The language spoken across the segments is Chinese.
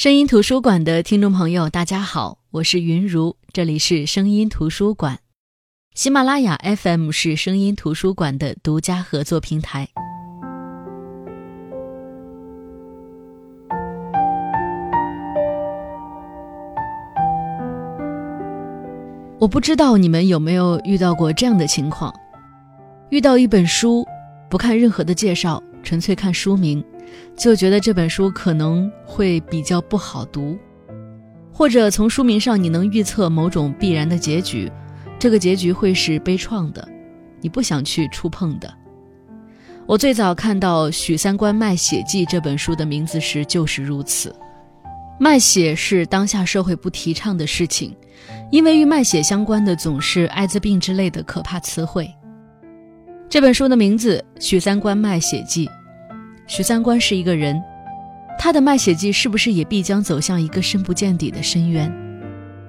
声音图书馆的听众朋友，大家好，我是云如，这里是声音图书馆。喜马拉雅 FM 是声音图书馆的独家合作平台。我不知道你们有没有遇到过这样的情况：遇到一本书，不看任何的介绍，纯粹看书名。就觉得这本书可能会比较不好读，或者从书名上你能预测某种必然的结局，这个结局会是悲怆的，你不想去触碰的。我最早看到《许三观卖血记》这本书的名字时就是如此。卖血是当下社会不提倡的事情，因为与卖血相关的总是艾滋病之类的可怕词汇。这本书的名字《许三观卖血记》。许三观是一个人，他的卖血记是不是也必将走向一个深不见底的深渊？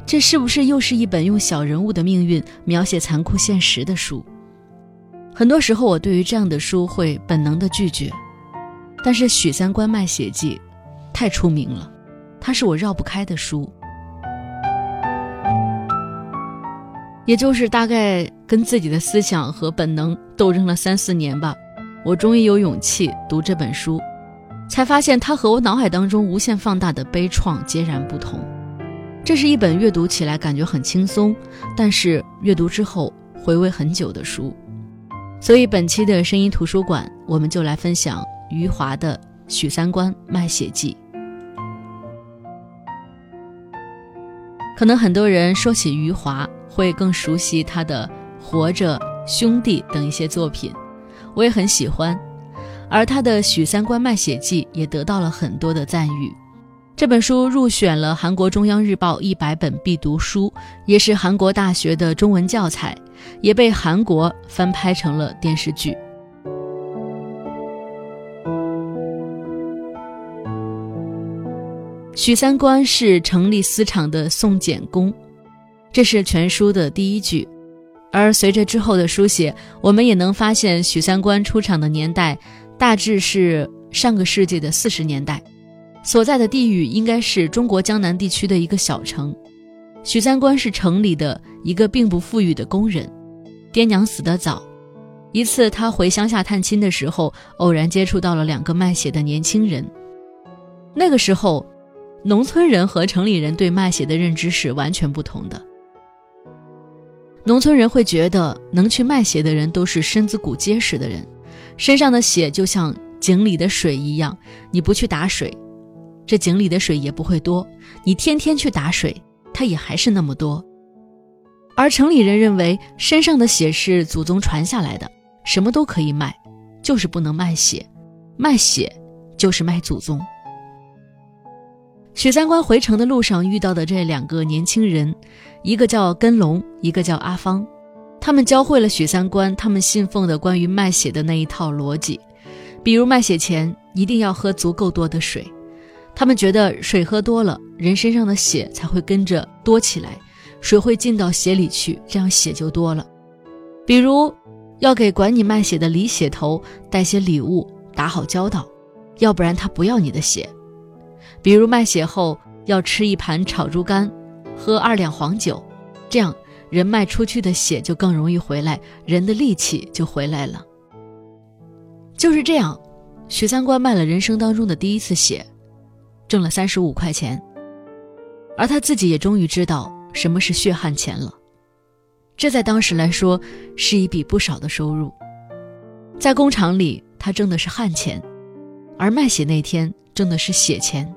这是不是又是一本用小人物的命运描写残酷现实的书？很多时候，我对于这样的书会本能的拒绝。但是《许三观卖血记》太出名了，它是我绕不开的书。也就是大概跟自己的思想和本能斗争了三四年吧。我终于有勇气读这本书，才发现它和我脑海当中无限放大的悲怆截然不同。这是一本阅读起来感觉很轻松，但是阅读之后回味很久的书。所以本期的声音图书馆，我们就来分享余华的《许三观卖血记》。可能很多人说起余华，会更熟悉他的《活着》《兄弟》等一些作品。我也很喜欢，而他的《许三观卖血记》也得到了很多的赞誉。这本书入选了韩国中央日报一百本必读书，也是韩国大学的中文教材，也被韩国翻拍成了电视剧。许三观是成立私厂的宋简公，这是全书的第一句。而随着之后的书写，我们也能发现许三观出场的年代大致是上个世纪的四十年代，所在的地域应该是中国江南地区的一个小城。许三观是城里的一个并不富裕的工人，爹娘死得早。一次他回乡下探亲的时候，偶然接触到了两个卖血的年轻人。那个时候，农村人和城里人对卖血的认知是完全不同的。农村人会觉得能去卖血的人都是身子骨结实的人，身上的血就像井里的水一样，你不去打水，这井里的水也不会多；你天天去打水，它也还是那么多。而城里人认为身上的血是祖宗传下来的，什么都可以卖，就是不能卖血，卖血就是卖祖宗。许三观回城的路上遇到的这两个年轻人。一个叫根龙，一个叫阿芳，他们教会了许三观他们信奉的关于卖血的那一套逻辑，比如卖血前一定要喝足够多的水，他们觉得水喝多了，人身上的血才会跟着多起来，水会进到血里去，这样血就多了。比如要给管你卖血的李血头带些礼物，打好交道，要不然他不要你的血。比如卖血后要吃一盘炒猪肝。喝二两黄酒，这样人卖出去的血就更容易回来，人的力气就回来了。就是这样，许三观卖了人生当中的第一次血，挣了三十五块钱，而他自己也终于知道什么是血汗钱了。这在当时来说是一笔不少的收入。在工厂里，他挣的是汗钱，而卖血那天挣的是血钱，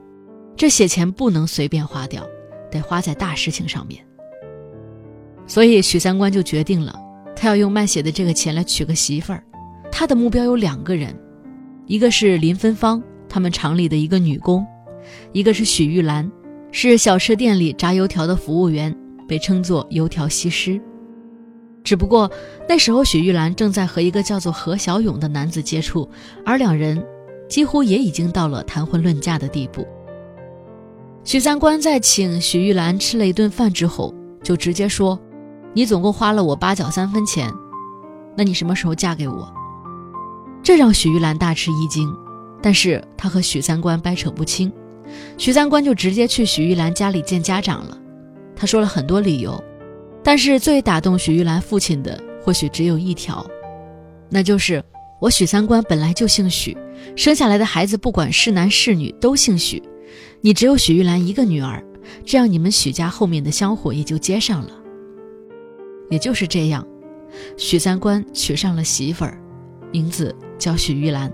这血钱不能随便花掉。得花在大事情上面，所以许三观就决定了，他要用卖血的这个钱来娶个媳妇儿。他的目标有两个人，一个是林芬芳，他们厂里的一个女工；一个是许玉兰，是小吃店里炸油条的服务员，被称作油条西施。只不过那时候许玉兰正在和一个叫做何小勇的男子接触，而两人几乎也已经到了谈婚论嫁的地步。许三观在请许玉兰吃了一顿饭之后，就直接说：“你总共花了我八角三分钱，那你什么时候嫁给我？”这让许玉兰大吃一惊，但是她和许三观掰扯不清，许三观就直接去许玉兰家里见家长了。他说了很多理由，但是最打动许玉兰父亲的或许只有一条，那就是我许三观本来就姓许，生下来的孩子不管是男是女都姓许，你只有许玉兰一个女儿，这样你们许家后面的香火也就接上了。也就是这样，许三观娶上了媳妇儿，名字叫许玉兰。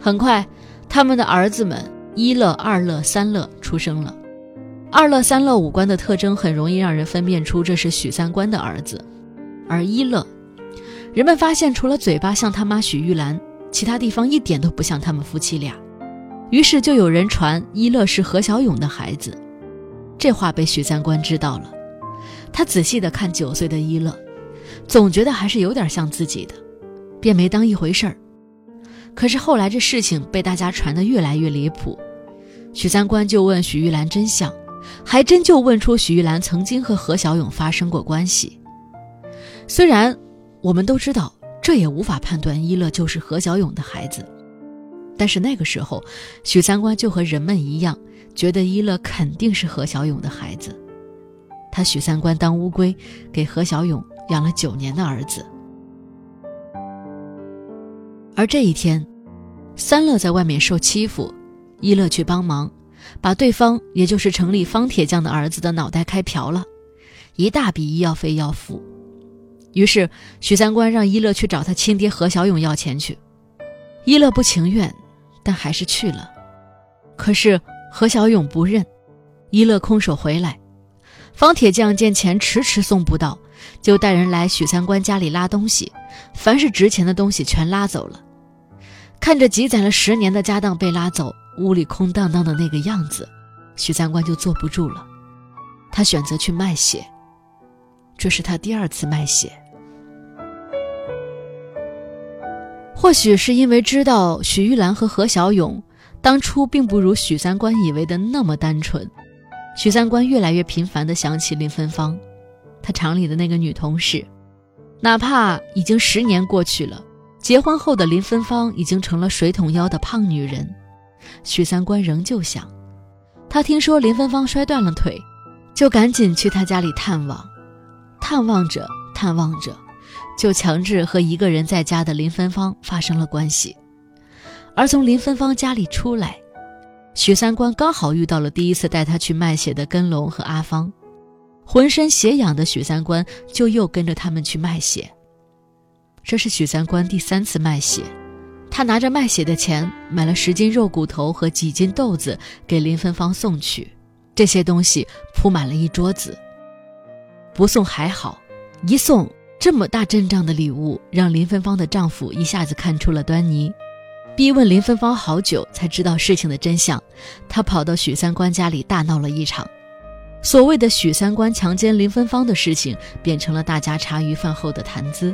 很快，他们的儿子们一乐、二乐、三乐出生了。二乐、三乐五官的特征很容易让人分辨出这是许三观的儿子，而一乐，人们发现除了嘴巴像他妈许玉兰，其他地方一点都不像他们夫妻俩。于是就有人传一乐是何小勇的孩子。这话被许三观知道了，他仔细的看九岁的一乐，总觉得还是有点像自己的，便没当一回事儿。可是后来这事情被大家传得越来越离谱，许三观就问许玉兰真相，还真就问出许玉兰曾经和何小勇发生过关系。虽然我们都知道这也无法判断一乐就是何小勇的孩子，但是那个时候许三观就和人们一样，觉得一乐肯定是何小勇的孩子。他许三观当乌龟，给何小勇养了九年的儿子。而这一天，三乐在外面受欺负，一乐去帮忙，把对方也就是城里方铁匠的儿子的脑袋开瓢了，一大笔医药费要付。于是许三观让一乐去找他亲爹何小勇要钱去，一乐不情愿，但还是去了。可是何小勇不认，一乐空手回来，方铁匠见钱迟迟送不到。就带人来许三观家里拉东西，凡是值钱的东西全拉走了。看着积攒了十年的家当被拉走，屋里空荡荡的那个样子，许三观就坐不住了。他选择去卖血，这是他第二次卖血。或许是因为知道许玉兰和何小勇当初并不如许三观以为的那么单纯，许三观越来越频繁地想起林芬芳。他厂里的那个女同事，哪怕已经十年过去了，结婚后的林芬芳已经成了水桶腰的胖女人，许三观仍旧想。他听说林芬芳摔断了腿，就赶紧去她家里探望，探望着探望着，就强制和一个人在家的林芬芳发生了关系。而从林芬芳家里出来，许三观刚好遇到了第一次带他去卖血的根龙和阿芳。浑身血痒的许三观就又跟着他们去卖血。这是许三观第三次卖血，他拿着卖血的钱买了十斤肉骨头和几斤豆子给林芬芳送去，这些东西铺满了一桌子。不送还好，一送这么大阵仗的礼物，让林芬芳的丈夫一下子看出了端倪，逼问林芬芳好久才知道事情的真相。他跑到许三观家里大闹了一场。所谓的许三观强奸林芬芳的事情，变成了大家茶余饭后的谈资。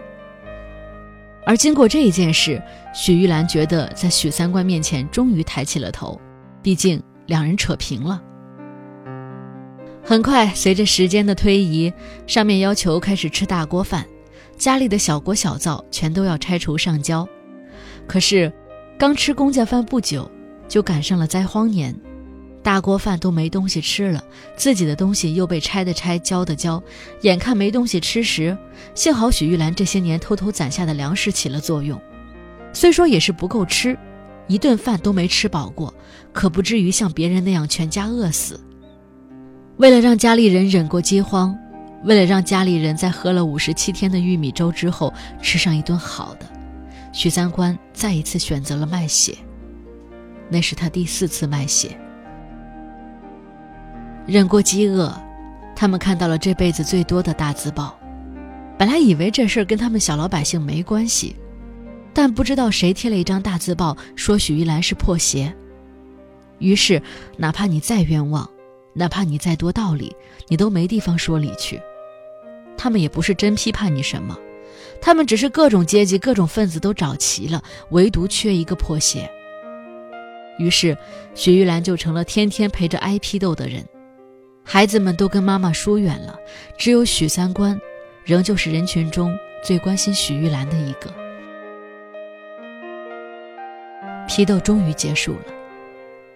而经过这一件事，许玉兰觉得在许三观面前终于抬起了头，毕竟两人扯平了。很快，随着时间的推移，上面要求开始吃大锅饭，家里的小锅小灶全都要拆除上交。可是，刚吃公家饭不久，就赶上了灾荒年。大锅饭都没东西吃了，自己的东西又被拆的拆，交的交，眼看没东西吃时，幸好许玉兰这些年偷偷攒下的粮食起了作用，虽说也是不够吃，一顿饭都没吃饱过，可不至于像别人那样全家饿死。为了让家里人忍过饥荒，为了让家里人在喝了五十七天的玉米粥之后吃上一顿好的，许三观再一次选择了卖血，那是他第四次卖血。忍过饥饿，他们看到了这辈子最多的大字报。本来以为这事儿跟他们小老百姓没关系，但不知道谁贴了一张大字报，说许玉兰是破鞋。于是，哪怕你再冤枉，哪怕你再多道理，你都没地方说理去。他们也不是真批判你什么，他们只是各种阶级、各种分子都找齐了，唯独缺一个破鞋。于是，许玉兰就成了天天陪着挨批斗的人。孩子们都跟妈妈疏远了，只有许三观，仍旧是人群中最关心许玉兰的一个。批斗终于结束了，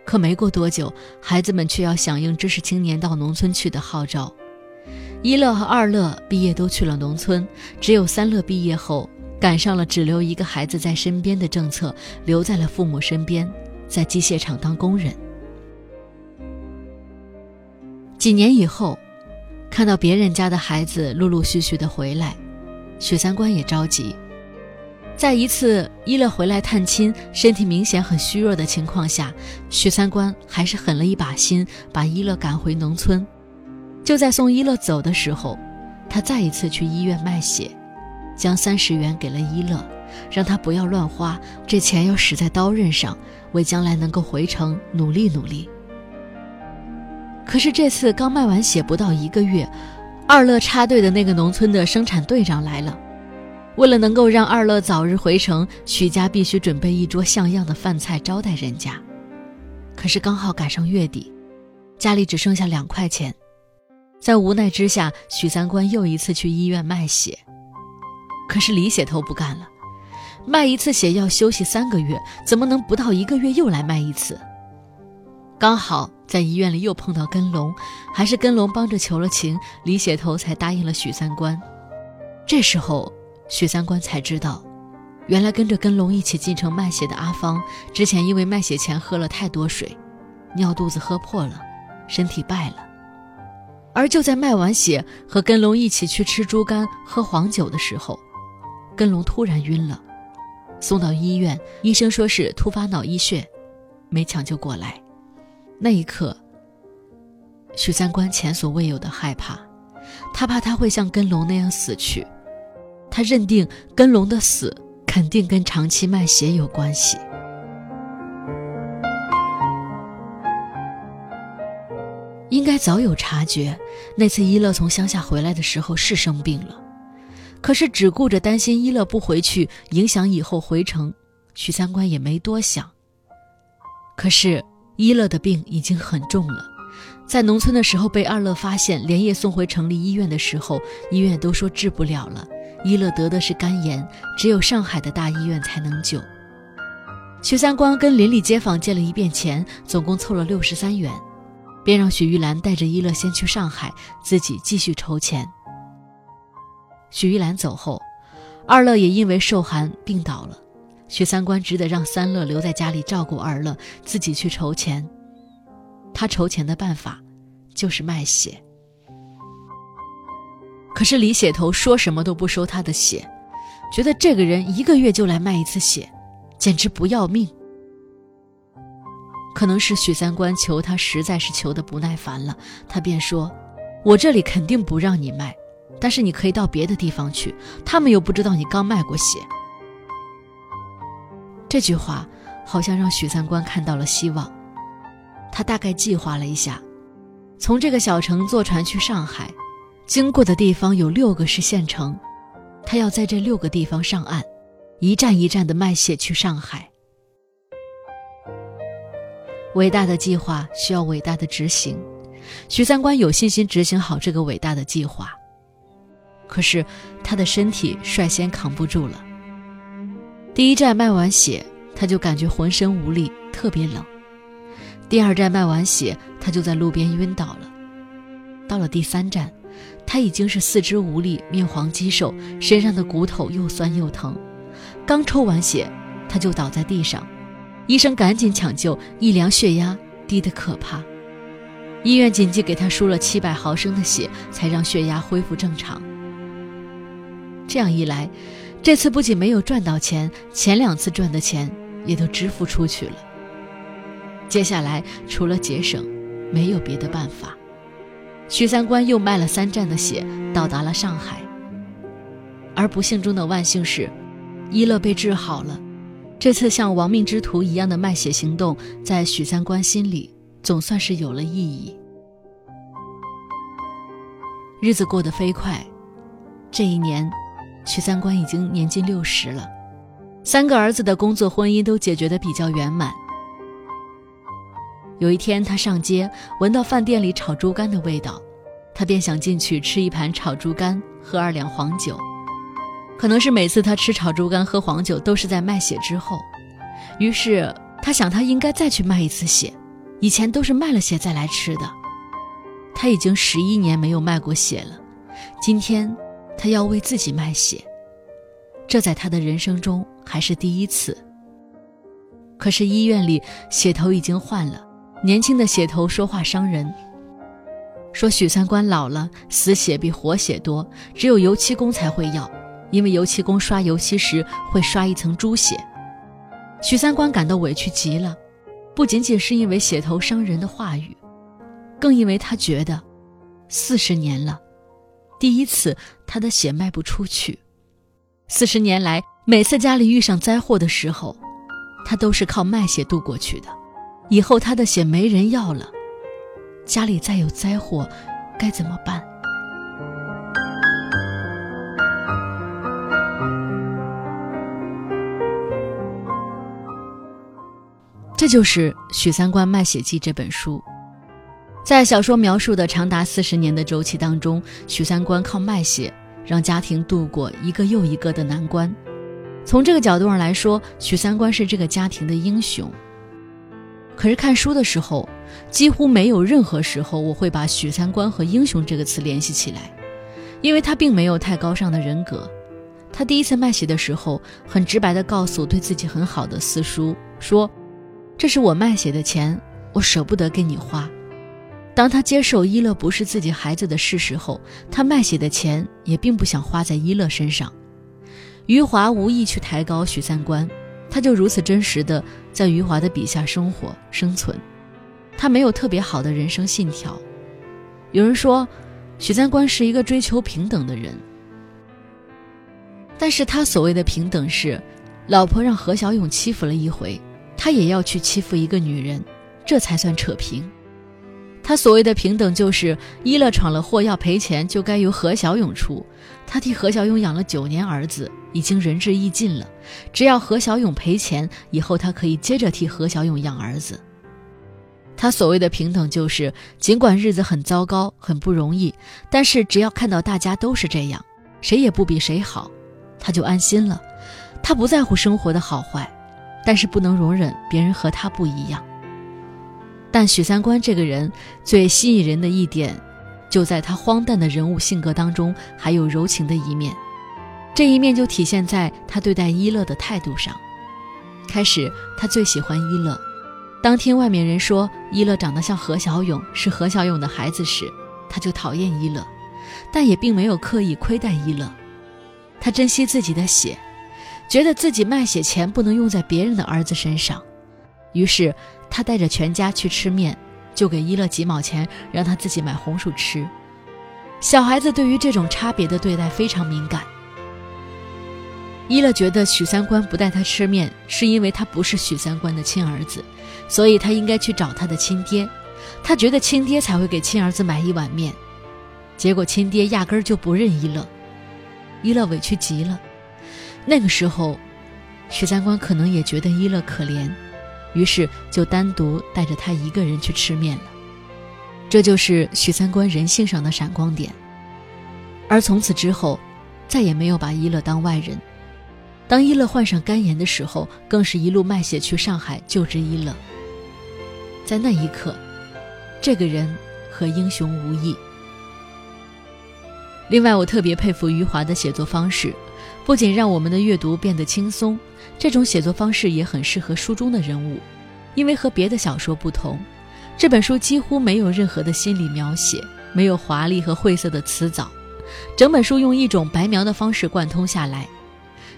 可没过多久，孩子们却要响应知识青年到农村去的号召。一乐和二乐毕业都去了农村，只有三乐毕业后赶上了只留一个孩子在身边的政策，留在了父母身边，在机械厂当工人。几年以后，看到别人家的孩子陆陆续续的回来，许三观也着急。在一次一乐回来探亲，身体明显很虚弱的情况下，许三观还是狠了一把心，把一乐赶回农村。就在送一乐走的时候，他再一次去医院卖血，将三十元给了一乐，让他不要乱花，这钱要使在刀刃上，为将来能够回城努力努力。可是这次刚卖完血不到一个月，二乐插队的那个农村的生产队长来了。为了能够让二乐早日回城，许家必须准备一桌像样的饭菜招待人家。可是刚好赶上月底，家里只剩下两块钱，在无奈之下，许三观又一次去医院卖血。可是李血头不干了，卖一次血要休息三个月，怎么能不到一个月又来卖一次？刚好在医院里又碰到根龙，还是根龙帮着求了情，李血头才答应了许三观。这时候。许三观才知道，原来跟着根龙一起进城卖血的阿芳，之前因为卖血前喝了太多水，尿肚子喝破了，身体败了。而就在卖完血和根龙一起去吃猪肝、喝黄酒的时候，根龙突然晕了，送到医院，医生说是突发脑溢血，没抢救过来。那一刻，许三观前所未有的害怕，他怕他会像根龙那样死去。他认定根龙的死肯定跟长期卖血有关系。应该早有察觉，那次一乐从乡下回来的时候是生病了，可是只顾着担心一乐不回去影响以后回城，许三观也没多想。可是一乐的病已经很重了，在农村的时候被二乐发现，连夜送回城里医院的时候，医院都说治不了了。一乐得的是肝炎，只有上海的大医院才能救。许三观跟邻里街坊借了一遍钱，总共凑了六十三元，便让许玉兰带着一乐先去上海，自己继续筹钱。许玉兰走后，二乐也因为受寒病倒了，许三观只得让三乐留在家里照顾二乐，自己去筹钱。他筹钱的办法，就是卖血。可是李血头说什么都不收他的血，觉得这个人一个月就来卖一次血，简直不要命。可能是许三观求他实在是求的不耐烦了，他便说：“我这里肯定不让你卖，但是你可以到别的地方去，他们又不知道你刚卖过血。”这句话好像让许三观看到了希望。他大概计划了一下，从这个小城坐船去上海。经过的地方有六个是县城，他要在这六个地方上岸，一站一站的卖血去上海。伟大的计划需要伟大的执行，徐三观有信心执行好这个伟大的计划。可是他的身体率先扛不住了。第一站卖完血，他就感觉浑身无力，特别冷。第二站卖完血，他就在路边晕倒了。到了第三站。他已经是四肢无力、面黄肌瘦，身上的骨头又酸又疼。刚抽完血，他就倒在地上，医生赶紧抢救，一量血压低得可怕。医院紧急给他输了七百毫升的血，才让血压恢复正常。这样一来，这次不仅没有赚到钱，前两次赚的钱也都支付出去了。接下来除了节省，没有别的办法。许三观又卖了三站的血，到达了上海。而不幸中的万幸是，一乐被治好了。这次像亡命之徒一样的卖血行动，在许三观心里总算是有了意义。日子过得飞快，这一年，许三观已经年近六十了，三个儿子的工作、婚姻都解决得比较圆满。有一天，他上街，闻到饭店里炒猪肝的味道，他便想进去吃一盘炒猪肝，喝二两黄酒。可能是每次他吃炒猪肝、喝黄酒都是在卖血之后，于是他想，他应该再去卖一次血，以前都是卖了血再来吃的。他已经十一年没有卖过血了，今天他要为自己卖血，这在他的人生中还是第一次。可是医院里血头已经换了，年轻的血头说话伤人，说许三观老了，死血比活血多，只有油漆工才会要，因为油漆工刷油漆时会刷一层猪血。许三观感到委屈极了，不仅仅是因为血头伤人的话语。更因为他觉得，四十年了，第一次他的血卖不出去。四十年来，每次家里遇上灾祸的时候，他都是靠卖血度过去的。以后他的血没人要了，家里再有灾祸，该怎么办？这就是《许三观卖血记》这本书。在小说描述的长达四十年的周期当中，许三观靠卖血让家庭度过一个又一个的难关。从这个角度上来说，许三观是这个家庭的英雄。可是看书的时候，几乎没有任何时候我会把许三观和英雄这个词联系起来，因为他并没有太高尚的人格。他第一次卖血的时候，很直白地告诉对自己很好的四叔说：“这是我卖血的钱，我舍不得给你花。”当他接受伊乐不是自己孩子的事实后，他卖血的钱也并不想花在伊乐身上。余华无意去抬高许三观，他就如此真实的在余华的笔下生活生存。他没有特别好的人生信条。有人说，许三观是一个追求平等的人，但是他所谓的平等是，老婆让何小勇欺负了一回，他也要去欺负一个女人，这才算扯平。他所谓的平等，就是一乐闯了祸要赔钱，就该由何小勇出。他替何小勇养了九年儿子，已经仁至义尽了。只要何小勇赔钱，以后他可以接着替何小勇养儿子。他所谓的平等，就是尽管日子很糟糕、很不容易，但是只要看到大家都是这样，谁也不比谁好，他就安心了。他不在乎生活的好坏，但是不能容忍别人和他不一样。但许三观这个人最吸引人的一点，就在他荒诞的人物性格当中，还有柔情的一面。这一面就体现在他对待一乐的态度上。开始他最喜欢一乐，当听外面人说一乐长得像何小勇，是何小勇的孩子时，他就讨厌一乐，但也并没有刻意亏待一乐。他珍惜自己的血，觉得自己卖血钱不能用在别人的儿子身上，于是。他带着全家去吃面，就给一乐几毛钱，让他自己买红薯吃。小孩子对于这种差别的对待非常敏感。一乐觉得许三观不带他吃面，是因为他不是许三观的亲儿子，所以他应该去找他的亲爹。他觉得亲爹才会给亲儿子买一碗面，结果亲爹压根儿就不认一乐。一乐委屈极了。那个时候，许三观可能也觉得一乐可怜。于是就单独带着他一个人去吃面了，这就是许三观人性上的闪光点。而从此之后，再也没有把一乐当外人。当一乐患上肝炎的时候，更是一路卖血去上海救治一乐。在那一刻，这个人和英雄无异。另外，我特别佩服余华的写作方式，不仅让我们的阅读变得轻松。这种写作方式也很适合书中的人物，因为和别的小说不同，这本书几乎没有任何的心理描写，没有华丽和晦涩的词藻，整本书用一种白描的方式贯通下来。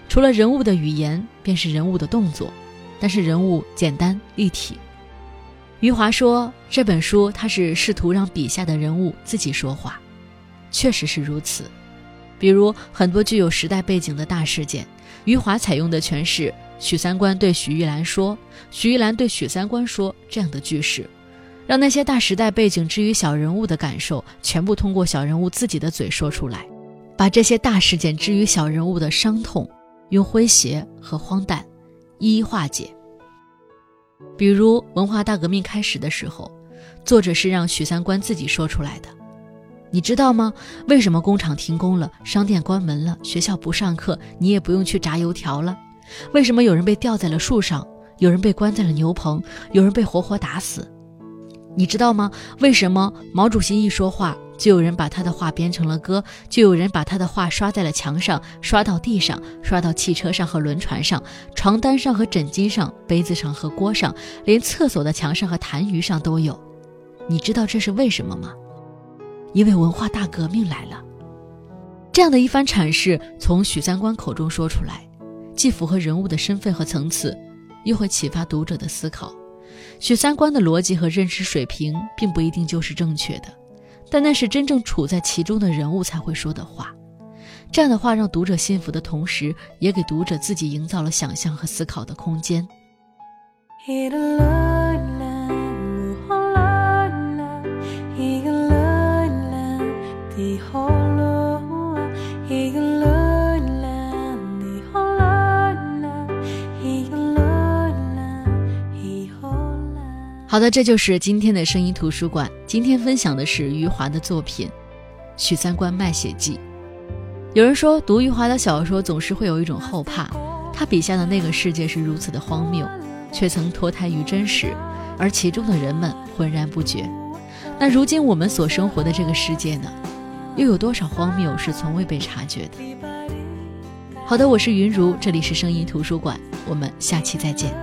除了人物的语言，便是人物的动作，但是人物简单立体。余华说这本书他是试图让笔下的人物自己说话，确实是如此。比如很多具有时代背景的大事件。余华采用的全是许三观对许玉兰说，许玉兰对许三观说这样的句式，让那些大时代背景之于小人物的感受，全部通过小人物自己的嘴说出来，把这些大事件之于小人物的伤痛，用诙谐和荒诞一一化解。比如文化大革命开始的时候，作者是让许三观自己说出来的。你知道吗？为什么工厂停工了，商店关门了，学校不上课，你也不用去炸油条了？为什么有人被吊在了树上，有人被关在了牛棚，有人被活活打死？你知道吗？为什么毛主席一说话，就有人把他的话编成了歌，就有人把他的话刷在了墙上，刷到地上，刷到汽车上和轮船上，床单上和枕巾上，杯子上和锅上，连厕所的墙上和痰盂上都有？你知道这是为什么吗？因为文化大革命来了。这样的一番阐释从许三观口中说出来，既符合人物的身份和层次，又会启发读者的思考。许三观的逻辑和认识水平并不一定就是正确的，但那是真正处在其中的人物才会说的话。这样的话让读者信服的同时，也给读者自己营造了想象和思考的空间。好的，这就是今天的声音图书馆。今天分享的是余华的作品《许三观卖血记》。有人说，读余华的小说总是会有一种后怕，他笔下的那个世界是如此的荒谬，却曾脱胎于真实，而其中的人们浑然不觉。那如今我们所生活的这个世界呢？又有多少荒谬是从未被察觉的？好的，我是云如，这里是声音图书馆，我们下期再见。